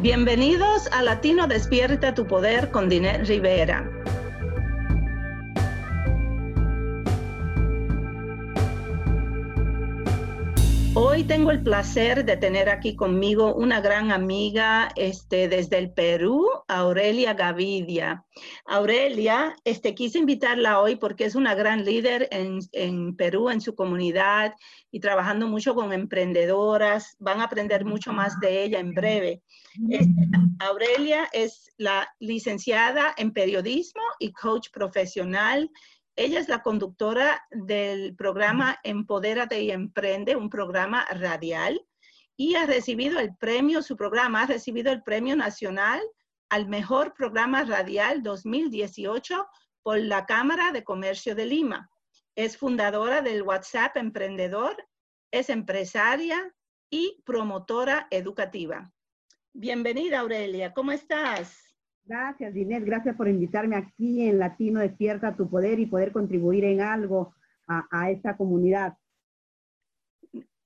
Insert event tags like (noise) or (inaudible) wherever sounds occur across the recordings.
Bienvenidos a Latino Despierta tu Poder con Dinet Rivera. Hoy tengo el placer de tener aquí conmigo una gran amiga este, desde el Perú, Aurelia Gavidia. Aurelia, este, quise invitarla hoy porque es una gran líder en, Perú, en su comunidad y trabajando mucho con emprendedoras. Van a aprender mucho más de ella en breve. Este, Aurelia es la licenciada en periodismo y coach profesional ella es la conductora del programa Empodérate y Emprende, un programa radial, y ha recibido el premio, su programa ha recibido el premio nacional al mejor programa radial 2018 por la Cámara de Comercio de Lima. Es fundadora del WhatsApp Emprendedor, es empresaria y promotora educativa. Bienvenida, Aurelia, ¿cómo estás? Gracias, Ginette. Gracias por invitarme aquí en Latino Despierta tu Poder y poder contribuir en algo a, esta comunidad.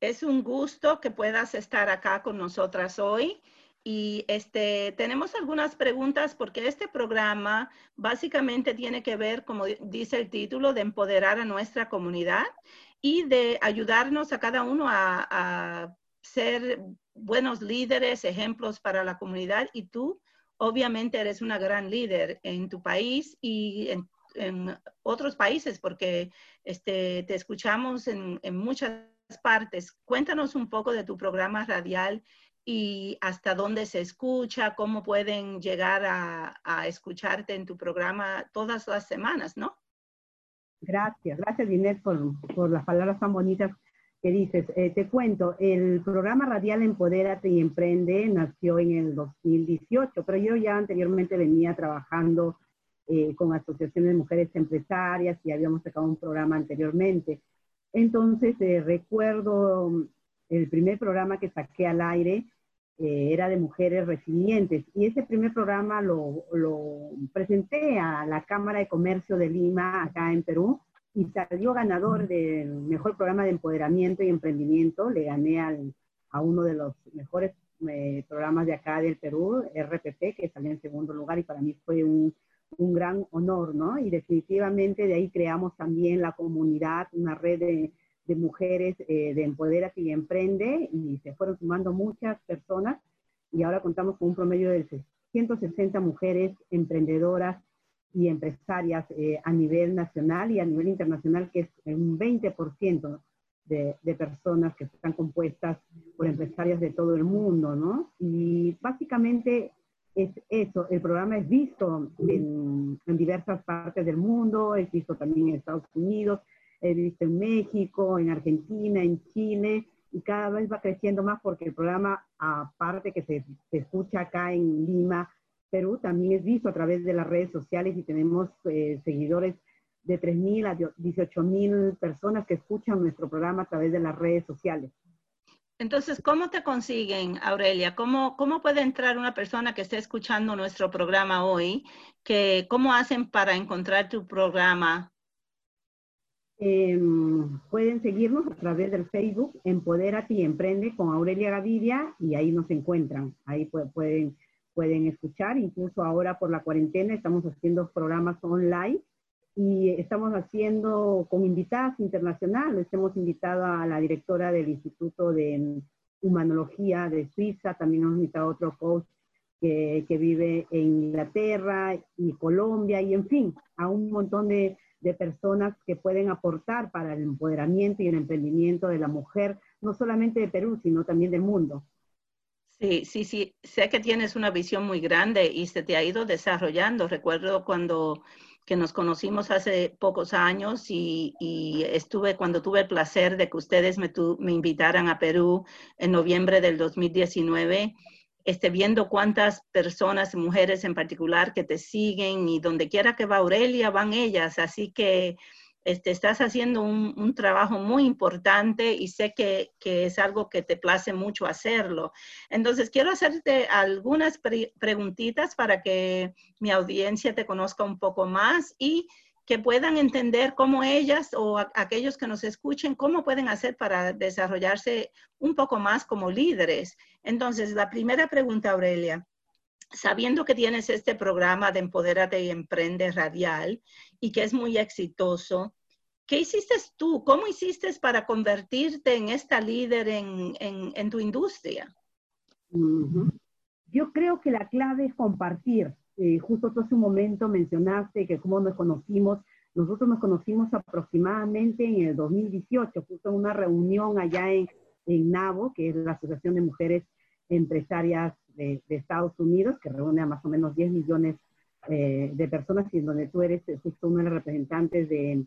Es un gusto que puedas estar acá con nosotras hoy. Y este, tenemos algunas preguntas porque este programa básicamente tiene que ver, como dice el título, de empoderar a nuestra comunidad y de ayudarnos a cada uno a, a ser buenos líderes, ejemplos para la comunidad. Y tú obviamente eres una gran líder en tu país y en, otros países porque este, te escuchamos en, muchas partes. Cuéntanos un poco de tu programa radial y hasta dónde se escucha, cómo pueden llegar a, escucharte en tu programa todas las semanas, ¿no? Gracias, gracias Inés por, por las palabras tan bonitas que dices. Eh, te cuento, el programa radial Empodérate y Emprende nació en el 2018, pero yo ya anteriormente venía trabajando eh, con asociaciones de mujeres empresarias y habíamos sacado un programa anteriormente. Entonces, eh, recuerdo el primer programa que saqué al aire, era de mujeres resilientes. Y ese primer programa lo, lo, presenté a la Cámara de Comercio de Lima, acá en Perú, y salió ganador del mejor programa de empoderamiento y emprendimiento. Le gané al, a uno de los mejores eh, programas de acá del Perú, RPP, que salió en segundo lugar y para mí fue un, un gran honor, ¿no? Y definitivamente de ahí creamos también la comunidad, una red de, de mujeres eh, de Empoderate y Emprende y se fueron sumando muchas personas y ahora contamos con un promedio de 160 mujeres emprendedoras y empresarias eh, a nivel nacional y a nivel internacional, que es un 20% de, de, personas que están compuestas por empresarias de todo el mundo, ¿no? Y básicamente es eso, el programa es visto en, en diversas partes del mundo, es visto también en Estados Unidos, es visto en México, en Argentina, en Chile, y cada vez va creciendo más porque el programa, aparte que se, se escucha acá en Lima, Perú también es visto a través de las redes sociales y tenemos eh, seguidores de 3.000 a 18.000 personas que escuchan nuestro programa a través de las redes sociales. Entonces, ¿cómo te consiguen, Aurelia? ¿Cómo, cómo puede entrar una persona que esté escuchando nuestro programa hoy? Que, ¿Cómo hacen para encontrar tu programa? Em, pueden seguirnos a través del Facebook, Empodérate y Emprende con Aurelia Gaviria y ahí nos encuentran. Ahí pueden pueden escuchar. Incluso ahora por la cuarentena estamos haciendo programas online y estamos haciendo con invitadas internacionales. Hemos invitado a la directora del Instituto de Humanología de Suiza, también hemos invitado a otro coach que, que, vive en Inglaterra y Colombia, y en fin, a un montón de, de personas que pueden aportar para el empoderamiento y el emprendimiento de la mujer, no solamente de Perú, sino también del mundo. Sí, sí, sí, sé que tienes una visión muy grande y se te ha ido desarrollando. Recuerdo cuando que nos conocimos hace pocos años y, estuve cuando tuve el placer de que ustedes me, me invitaran a Perú en noviembre del 2019, este, viendo cuántas personas, mujeres en particular, que te siguen y donde quiera que va Aurelia, van ellas. Así que este, estás haciendo un, trabajo muy importante y sé que, es algo que te place mucho hacerlo. Entonces, quiero hacerte algunas preguntitas para que mi audiencia te conozca un poco más y que puedan entender cómo ellas o aquellos que nos escuchen, cómo pueden hacer para desarrollarse un poco más como líderes. Entonces, la primera pregunta, Aurelia, sabiendo que tienes este programa de Empodérate y Emprende Radial y que es muy exitoso, ¿qué hiciste tú? ¿Cómo hiciste para convertirte en esta líder en, tu industria? Yo creo que la clave es compartir. Eh, justo hace un momento mencionaste que cómo nos conocimos. Nosotros nos conocimos aproximadamente en el 2018, justo en una reunión allá en, en NAVO, que es la Asociación de Mujeres Empresarias de, Estados Unidos, que reúne a más o menos 10 millones eh, de personas y en donde tú eres justo uno de los representantes de,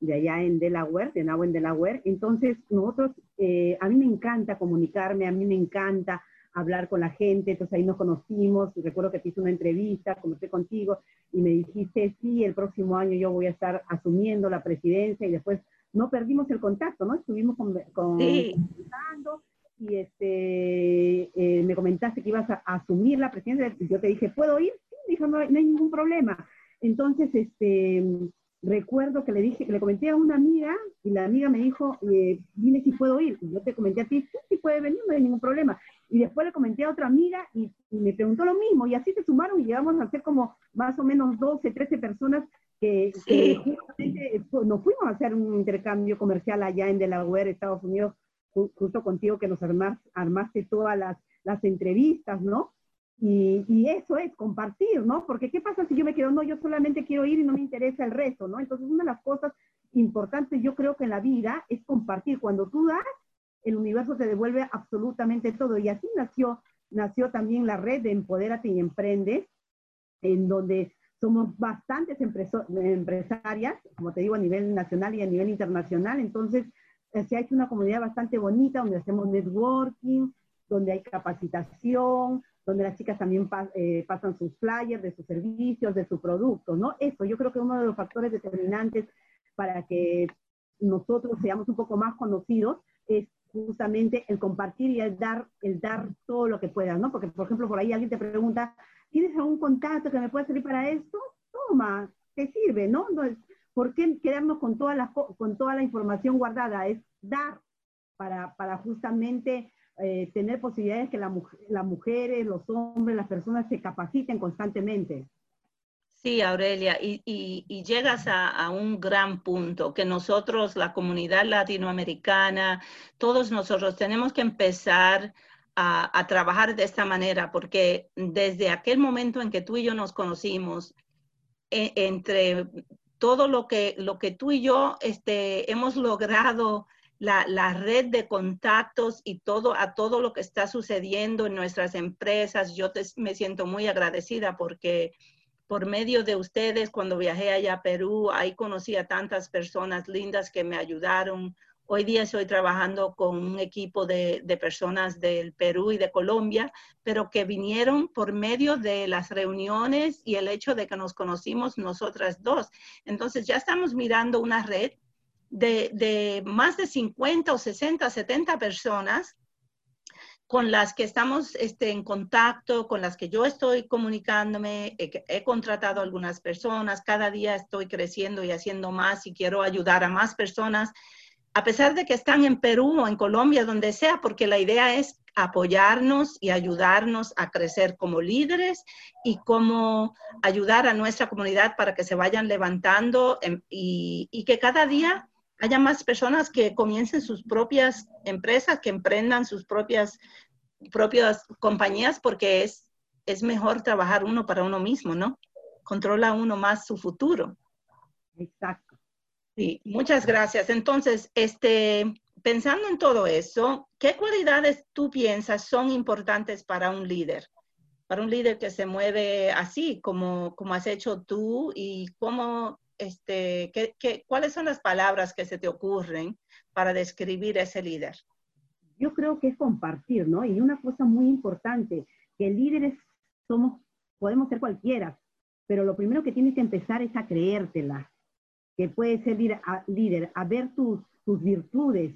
de allá en Delaware, de NAVO en Delaware. Entonces, nosotros, eh, a mí me encanta comunicarme, a mí me encanta hablar con la gente, entonces ahí nos conocimos, recuerdo que te hice una entrevista, conversé contigo y me dijiste, sí, el próximo año yo voy a estar asumiendo la presidencia y después no perdimos el contacto, ¿no? Estuvimos con, con y este, eh, me comentaste que ibas a, asumir la presidencia, yo te dije, ¿puedo ir? Sí, dijo, no, no hay ningún problema. Entonces, este, recuerdo que le dije, que le comenté a una amiga y la amiga me dijo, eh, dime si puedo ir. Y yo te comenté a ti, sí, sí puede venir, no hay ningún problema. Y después le comenté a otra amiga y, me preguntó lo mismo. Y así se sumaron y llegamos a ser como más o menos 12, 13 personas que, justamente nos fuimos a hacer un intercambio comercial allá en Delaware, Estados Unidos, justo contigo que nos armaste todas las, las entrevistas, ¿no? Y, y, eso es compartir, ¿no? Porque ¿qué pasa si yo me quedo, no, yo solamente quiero ir y no me interesa el resto, ¿no? Entonces, una de las cosas importantes yo creo que en la vida es compartir. Cuando tú das, el universo te devuelve absolutamente todo. Y así nació, nació también la red de Empodérate y Emprende, en donde somos bastantes empresarias, como te digo, a nivel nacional y a nivel internacional. Entonces, se ha hecho una comunidad bastante bonita donde hacemos networking, donde hay capacitación, donde las chicas también eh, pasan sus flyers de sus servicios, de sus productos, ¿no? Eso, yo creo que uno de los factores determinantes para que nosotros seamos un poco más conocidos es justamente el compartir y el dar, el dar todo lo que puedas, ¿no? Porque, por ejemplo, por ahí alguien te pregunta, ¿tienes algún contacto que me pueda servir para esto? Toma, te sirve, ¿no? no ¿Por qué quedarnos con toda la, con toda la información guardada? Es dar para, para justamente eh, tener posibilidades que la, las mujeres, los hombres, las personas se capaciten constantemente. Sí, Aurelia, y, y, llegas a, a, un gran punto, que nosotros, la comunidad latinoamericana, todos nosotros tenemos que empezar a, a, trabajar de esta manera, porque desde aquel momento en que tú y yo nos conocimos, e, entre todo lo que, lo que tú y yo este, hemos logrado la, red de contactos y todo a todo lo que está sucediendo en nuestras empresas. Yo me siento muy agradecida porque por medio de ustedes, cuando viajé allá a Perú, ahí conocí a tantas personas lindas que me ayudaron. Hoy día estoy trabajando con un equipo de, de, personas del Perú y de Colombia, pero que vinieron por medio de las reuniones y el hecho de que nos conocimos nosotras dos. Entonces ya estamos mirando una red de, más de 50 o 60, 70 personas con las que estamos este, en contacto, con las que yo estoy comunicándome, he, he, contratado a algunas personas, cada día estoy creciendo y haciendo más y quiero ayudar a más personas, a pesar de que están en Perú o en Colombia, donde sea, porque la idea es apoyarnos y ayudarnos a crecer como líderes y como ayudar a nuestra comunidad para que se vayan levantando em, y, y que cada día haya más personas que comiencen sus propias empresas, que emprendan sus propias, propias compañías, porque es, es mejor trabajar uno para uno mismo, ¿no? Controla uno más su futuro. Exacto. Sí, muchas gracias. Entonces, este, pensando en todo eso, ¿qué cualidades tú piensas son importantes para un líder? Para un líder que se mueve así, como, como has hecho tú, y cómo este, ¿qué, cuáles son las palabras que se te ocurren para describir ese líder? Yo creo que es compartir, ¿no? Y una cosa muy importante, que líderes somos, podemos ser cualquiera, pero lo primero que tienes que empezar es a creértela, que puedes ser líder, a, ver tus, tus virtudes,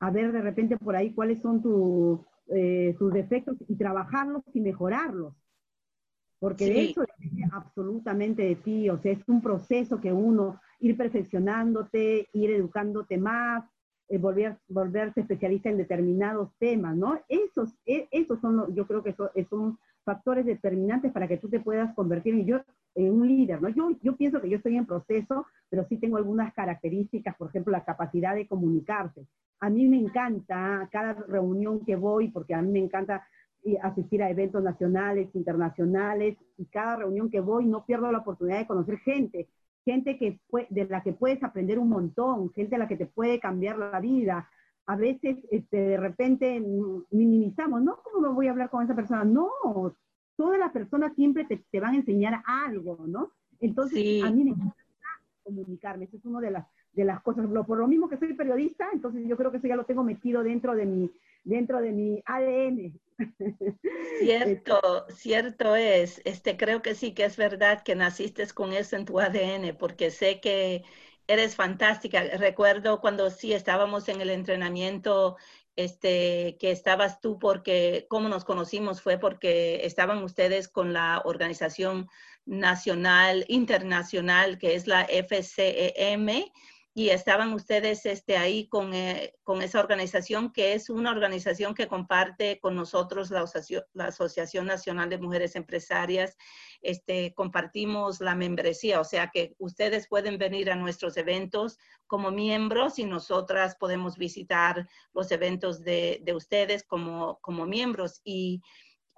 a ver de repente por ahí cuáles son tus eh, tus defectos y trabajarlos y mejorarlos. porque de eso depende absolutamente de ti, o sea, es un proceso que uno, ir perfeccionándote, ir educándote más, eh, volver, volverse especialista en determinados temas, ¿no? Esos, e, esos son, yo creo que son factores determinantes para que tú te puedas convertir en, yo, en un líder, ¿no? Yo, yo pienso que yo estoy en proceso, pero sí tengo algunas características, por ejemplo, la capacidad de comunicarse. A mí me encanta cada reunión que voy, porque a mí me encanta asistir a eventos nacionales, internacionales, y cada reunión que voy no pierdo la oportunidad de conocer gente, gente que de la que puedes aprender un montón, gente a la que te puede cambiar la vida. A veces este, de repente minimizamos, no, ¿cómo me voy a hablar con esa persona? No, todas las personas siempre te, te van a enseñar algo, ¿no? Entonces, a mí me encanta comunicarme, eso es una de las, de las cosas, por lo mismo que soy periodista, entonces yo creo que eso ya lo tengo metido dentro de mi, dentro de mi ADN. Cierto, (laughs) cierto es. Este, creo que sí que es verdad que naciste con eso en tu ADN, porque sé que eres fantástica. Recuerdo cuando sí estábamos en el entrenamiento, este, que estabas tú, porque cómo nos conocimos fue porque estaban ustedes con la organización nacional, internacional, que es la FCEM, y estaban ustedes este, ahí con, eh, con, esa organización, que es una organización que comparte con nosotros la, la, Asociación Nacional de Mujeres Empresarias. Este, compartimos la membresía, o sea que ustedes pueden venir a nuestros eventos como miembros y nosotras podemos visitar los eventos de, de ustedes como, como miembros. Y,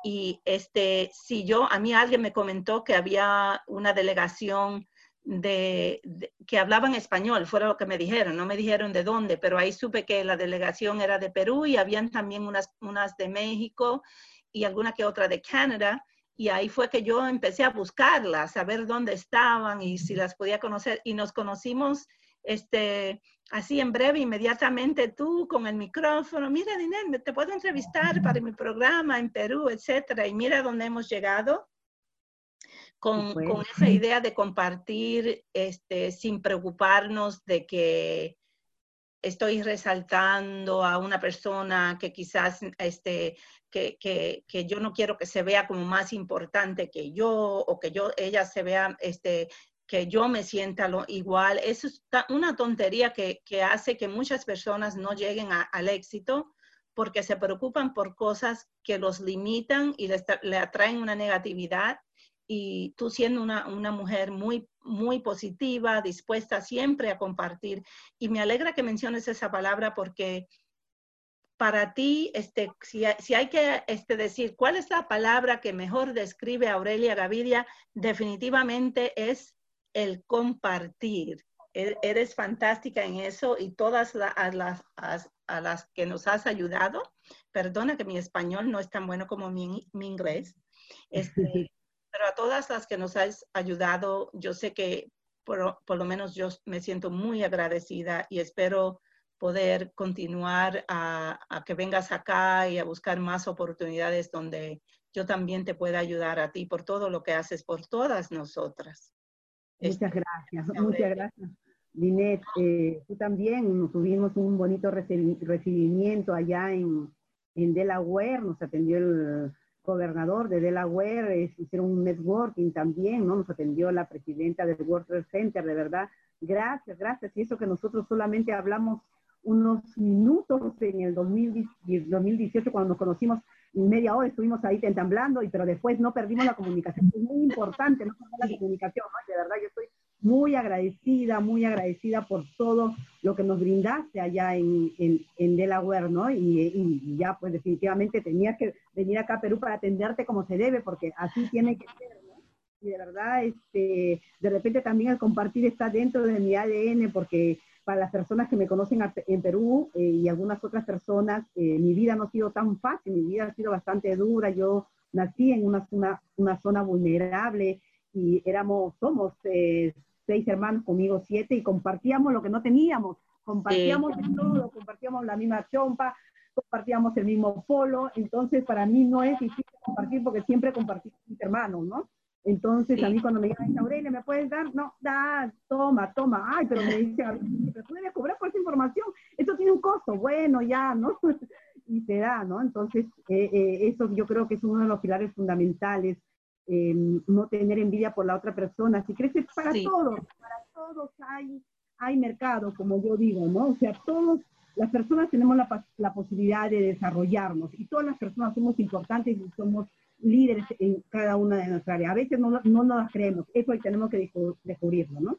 y este, si yo, a mí alguien me comentó que había una delegación de, que hablaban español, fuera lo que me dijeron, no me dijeron de dónde, pero ahí supe que la delegación era de Perú y habían también unas, unas de México y alguna que otra de Canadá. Y ahí fue que yo empecé a buscarlas, a ver dónde estaban y si las podía conocer. Y nos conocimos este, así en breve, inmediatamente tú con el micrófono. Mira, Dinel, te puedo entrevistar para mi programa en Perú, etcétera. Y mira dónde hemos llegado con, con, esa idea de compartir este, sin preocuparnos de que estoy resaltando a una persona que quizás este, que, que, que, yo no quiero que se vea como más importante que yo o que yo ella se vea este, que yo me sienta lo, igual. Eso es una tontería que, que, hace que muchas personas no lleguen al éxito porque se preocupan por cosas que los limitan y les, le atraen una negatividad y tú siendo una, una, mujer muy, muy positiva, dispuesta siempre a compartir. Y me alegra que menciones esa palabra porque para ti, este, si, si hay que este, decir cuál es la palabra que mejor describe a Aurelia Gavidia, definitivamente es el compartir. E, eres fantástica en eso y todas las, a, las que nos has ayudado, perdona que mi español no es tan bueno como mi, mi inglés, (laughs) este, pero a todas las que nos has ayudado, yo sé que por, por, lo menos yo me siento muy agradecida y espero poder continuar a, a, que vengas acá y a buscar más oportunidades donde yo también te pueda ayudar a ti por todo lo que haces por todas nosotras. Muchas gracias, muchas gracias. Linet, eh, tú también tuvimos un bonito recibimiento allá en, en Delaware, nos atendió el gobernador de Delaware, hicieron un networking también, ¿no? Nos atendió la presidenta del World Trade Center, de verdad. Gracias, gracias. Y eso que nosotros solamente hablamos unos minutos en el 2018 cuando nos conocimos, media hora estuvimos ahí entamblando, y, pero después no perdimos la comunicación. Es muy importante no perder la comunicación, ¿no? De verdad, yo estoy muy agradecida, muy agradecida por todo lo que nos brindaste allá en, en, Delaware, ¿no? Y, ya, pues definitivamente tenías que venir acá a Perú para atenderte como se debe, porque así tiene que ser, ¿no? Y de verdad, este, de repente también el compartir está dentro de mi ADN, porque para las personas que me conocen en Perú eh, y algunas otras personas, eh, mi vida no ha sido tan fácil, mi vida ha sido bastante dura, yo nací en una, una, una zona vulnerable y éramos, somos eh, seis hermanos, conmigo siete, y compartíamos lo que no teníamos, compartíamos todo, compartíamos la misma chompa, compartíamos el mismo polo, entonces para mí no es difícil compartir porque siempre compartí con mis hermanos, ¿no? Entonces a mí cuando me llaman, Aurelia, ¿me puedes dar? No, da, toma, toma, ay, pero me dicen, pero tú debes cobrar por esa información, eso tiene un costo, bueno, ya, ¿no? (laughs) y se da, ¿no? Entonces, eh, eh, eso yo creo que es uno de los pilares fundamentales no tener envidia por la otra persona. Si crees que para todos, para todos hay, hay mercado, como yo digo, ¿no? O sea, todos, las personas tenemos la, la posibilidad de desarrollarnos y todas las personas somos importantes y somos líderes en cada una de nuestras áreas. A veces no, no nos las creemos, eso tenemos que descubrirlo, ¿no?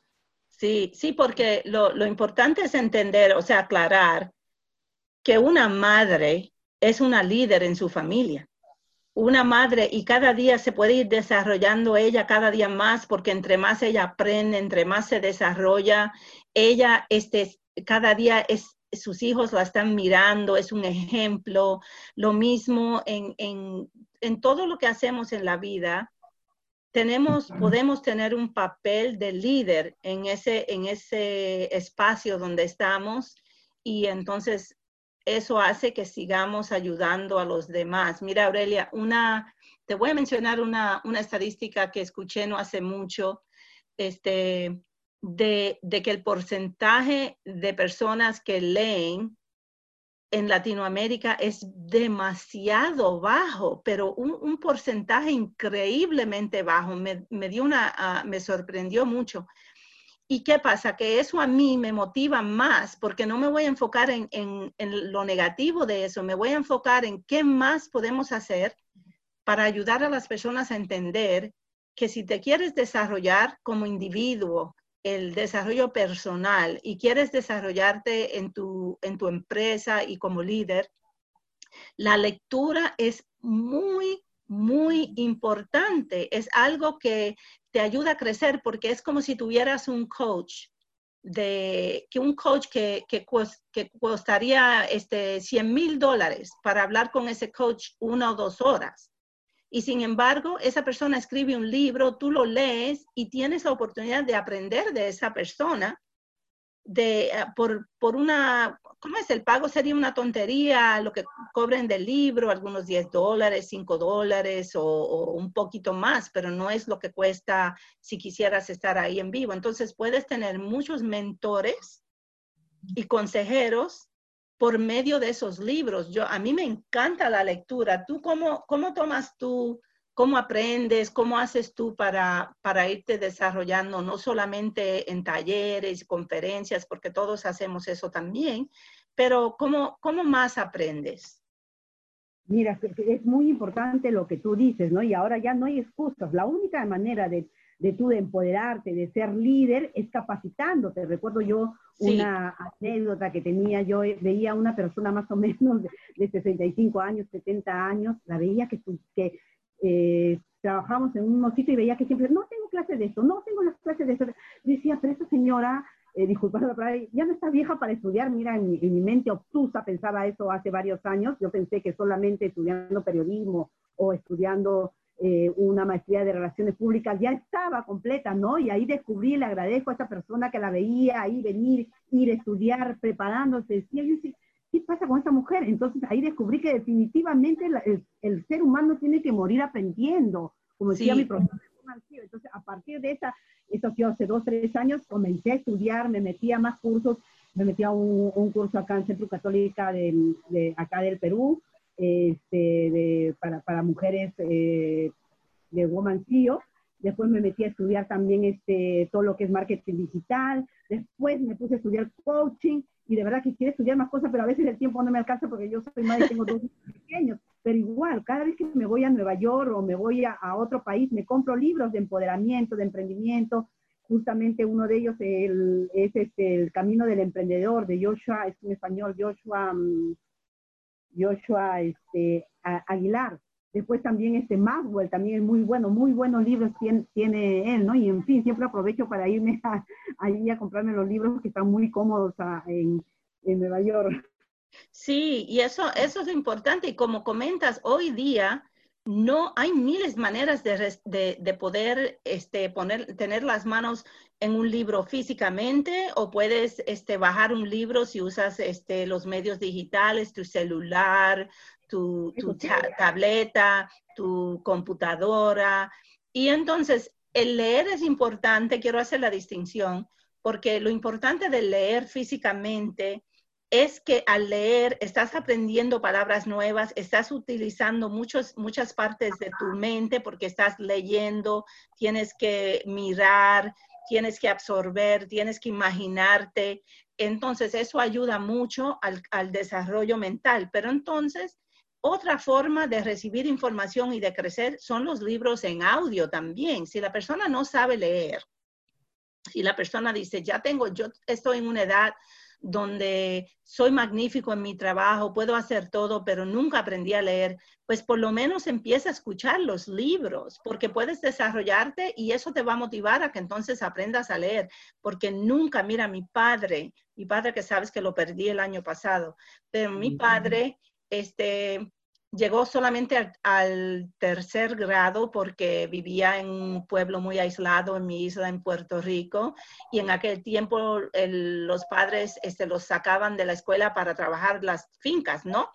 Sí, sí, porque lo, lo importante es entender, o sea, aclarar que una madre es una líder en su familia. Una madre y cada día se puede ir desarrollando ella cada día más porque entre más ella aprende, entre más se desarrolla, ella este, cada día es, sus hijos la están mirando, es un ejemplo. Lo mismo en, en, en todo lo que hacemos en la vida, tenemos, podemos tener un papel de líder en ese, en ese espacio donde estamos y entonces eso hace que sigamos ayudando a los demás. Mira, Aurelia, una, te voy a mencionar una, una estadística que escuché no hace mucho, este, de, de, que el porcentaje de personas que leen en Latinoamérica es demasiado bajo, pero un, un porcentaje increíblemente bajo. Me, me dio una, uh, me sorprendió mucho. ¿Y qué pasa? Que eso a mí me motiva más porque no me voy a enfocar en, en, en, lo negativo de eso, me voy a enfocar en qué más podemos hacer para ayudar a las personas a entender que si te quieres desarrollar como individuo, el desarrollo personal y quieres desarrollarte en tu, en tu empresa y como líder, la lectura es muy, muy importante. Es algo que te ayuda a crecer porque es como si tuvieras un coach de que un coach que, que, costaría este 100 mil dólares para hablar con ese coach una o dos horas. Y sin embargo, esa persona escribe un libro, tú lo lees y tienes la oportunidad de aprender de esa persona de, eh, por, por una, ¿cómo es? El pago sería una tontería, lo que cobren del libro, algunos 10 dólares, 5 dólares o, o, un poquito más, pero no es lo que cuesta si quisieras estar ahí en vivo. Entonces puedes tener muchos mentores y consejeros por medio de esos libros. Yo, a mí me encanta la lectura. ¿Tú cómo, cómo tomas tú? ¿Cómo aprendes? ¿Cómo haces tú para, para irte desarrollando, no solamente en talleres, conferencias, porque todos hacemos eso también, pero ¿cómo, cómo más aprendes? Mira, es muy importante lo que tú dices, ¿no? Y ahora ya no hay excusas. La única manera de, de tú de empoderarte, de ser líder, es capacitándote. Recuerdo yo sí. una anécdota que tenía, yo veía a una persona más o menos de, de 65 años, 70 años, la veía que, que eh, trabajamos en un mismo sitio y veía que siempre, no tengo clases de esto, no tengo las clases de esto. decía, pero esa señora, eh, ya no está vieja para estudiar. Mira, en mi, en mi, mente obtusa pensaba eso hace varios años. Yo pensé que solamente estudiando periodismo o estudiando eh, una maestría de relaciones públicas ya estaba completa, ¿no? Y ahí descubrí, le agradezco a esa persona que la veía ahí venir, ir a estudiar, preparándose. Decía, yo decía, ¿qué pasa con esa mujer? Entonces ahí descubrí que definitivamente la, el, el, ser humano tiene que morir aprendiendo, como decía sí. mi profesor. Entonces, a partir de esa, eso fue hace dos, tres años, comencé a estudiar, me metí a más cursos, me metí a un, un curso acá en Centro Católica de, de acá del Perú, este, de, para, para, mujeres eh, de Woman CEO. Después me metí a estudiar también este, todo lo que es marketing digital. Después me puse a estudiar coaching y de verdad que quiero estudiar más cosas, pero a veces el tiempo no me alcanza porque yo soy madre y tengo dos pequeños. Pero igual, cada vez que me voy a Nueva York o me voy a, otro país, me compro libros de empoderamiento, de emprendimiento. Justamente uno de ellos el, es este, El Camino del Emprendedor de Joshua, es en español, Joshua, um, Joshua este, Aguilar. Después también este Maxwell, también es muy bueno, muy buenos libros tiene, tiene él, ¿no? Y en fin, siempre aprovecho para irme a, ahí a comprarme los libros que están muy cómodos a, en, en Nueva York. Sí, y eso, eso es importante. Y como comentas, hoy día no hay miles de maneras de, de, de, poder este, poner, tener las manos en un libro físicamente o puedes este, bajar un libro si usas este, los medios digitales, tu celular, tu, tu ta tableta, tu computadora. Y entonces, el leer es importante, quiero hacer la distinción, porque lo importante de leer físicamente es que al leer estás aprendiendo palabras nuevas, estás utilizando muchos, muchas partes de tu mente porque estás leyendo, tienes que mirar, tienes que absorber, tienes que imaginarte. Entonces, eso ayuda mucho al, al desarrollo mental. Pero entonces, otra forma de recibir información y de crecer son los libros en audio también. Si la persona no sabe leer, si la persona dice, ya tengo, yo estoy en una edad donde soy magnífico en mi trabajo, puedo hacer todo, pero nunca aprendí a leer, pues por lo menos empieza a escuchar los libros, porque puedes desarrollarte y eso te va a motivar a que entonces aprendas a leer, porque nunca, mira, mi padre, mi padre que sabes que lo perdí el año pasado, pero mi padre, este, llegó solamente al, tercer grado porque vivía en un pueblo muy aislado en mi isla en Puerto Rico y en aquel tiempo los padres este, los sacaban de la escuela para trabajar las fincas, ¿no?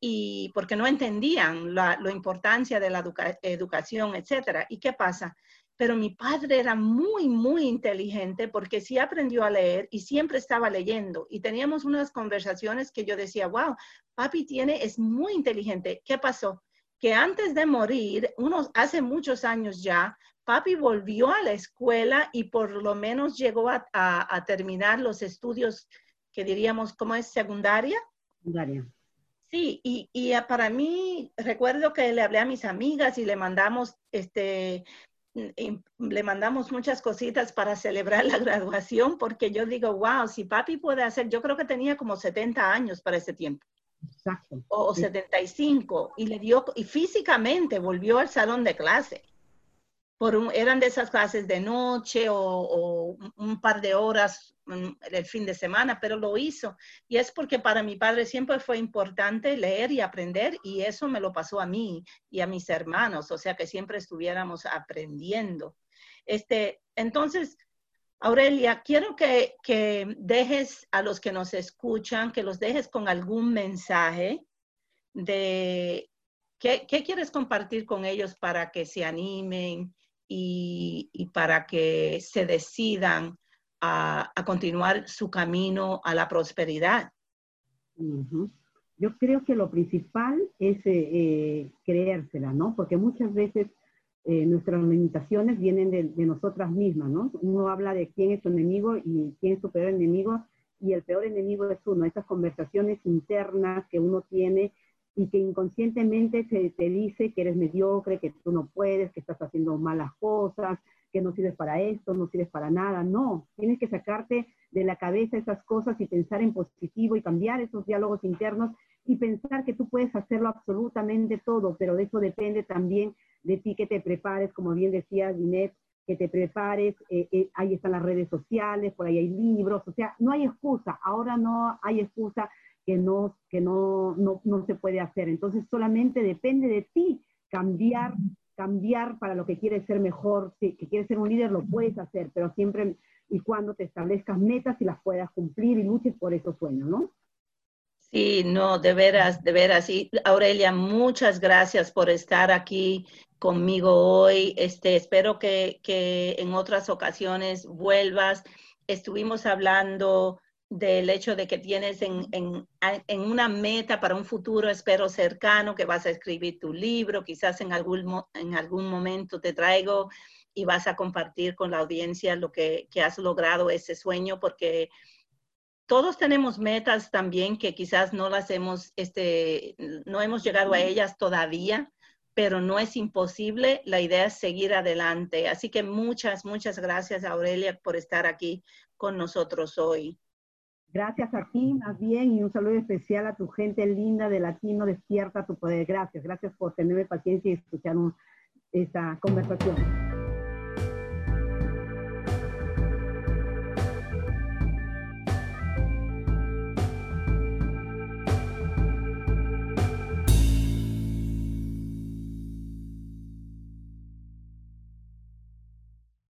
Y porque no entendían la, importancia de la educación, etcétera. ¿Y qué pasa? Pero mi padre era muy, muy inteligente porque sí aprendió a leer y siempre estaba leyendo. Y teníamos unas conversaciones que yo decía, wow, papi tiene, es muy inteligente. ¿Qué pasó? Que antes de morir, unos, hace muchos años ya, papi volvió a la escuela y por lo menos llegó a, a terminar los estudios que diríamos, ¿cómo es? Secundaria. Secundaria. Sí, y, y, para mí, recuerdo que le hablé a mis amigas y le mandamos este, le mandamos muchas cositas para celebrar la graduación porque yo digo, wow, si papi puede hacer, yo creo que tenía como 70 años para ese tiempo. Exacto. O, 75 y le dio, y físicamente volvió al salón de clase eran de esas clases de noche o, un par de horas el fin de semana, pero lo hizo. Y es porque para mi padre siempre fue importante leer y aprender y eso me lo pasó a mí y a mis hermanos, o sea que siempre estuviéramos aprendiendo. Este, entonces, Aurelia, quiero que, que dejes a los que nos escuchan, que los dejes con algún mensaje de qué quieres compartir con ellos para que se animen, y, para que se decidan a, continuar su camino a la prosperidad. Yo creo que lo principal es eh, eh, creérsela, ¿no? Porque muchas veces eh, nuestras limitaciones vienen de, de, nosotras mismas, ¿no? Uno habla de quién es tu enemigo y quién es tu peor enemigo, y el peor enemigo es uno. Esas conversaciones internas que uno tiene y que inconscientemente se te dice que eres mediocre, que tú no puedes, que estás haciendo malas cosas, que no sirves para esto, no sirves para nada. No, tienes que sacarte de la cabeza esas cosas y pensar en positivo y cambiar esos diálogos internos y pensar que tú puedes hacerlo absolutamente todo, pero de eso depende también de ti que te prepares, como bien decía Ginette, que te prepares, eh, eh, ahí están las redes sociales, por ahí hay libros, o sea, no hay excusa, ahora no hay excusa que no, que no, no, no se puede hacer. Entonces solamente depende de ti cambiar, cambiar para lo que quieres ser mejor, si que quieres ser un líder lo puedes hacer, pero siempre y cuando te establezcas metas y las puedas cumplir y luches por esos sueños, ¿no? Sí, no, de veras, de veras. Y Aurelia, muchas gracias por estar aquí conmigo hoy. Este, espero que, que en otras ocasiones vuelvas. Estuvimos hablando del hecho de que tienes en, en, una meta para un futuro, espero cercano, que vas a escribir tu libro, quizás en algún, en algún momento te traigo y vas a compartir con la audiencia lo que, que has logrado ese sueño, porque todos tenemos metas también que quizás no las hemos, este, no hemos llegado a ellas todavía, pero no es imposible. La idea es seguir adelante. Así que muchas, muchas gracias, Aurelia, por estar aquí con nosotros hoy. Gracias a ti, más bien, y un saludo especial a tu gente linda de Latino Despierta tu Poder. Gracias, gracias por tenerme paciencia y escuchar esta conversación.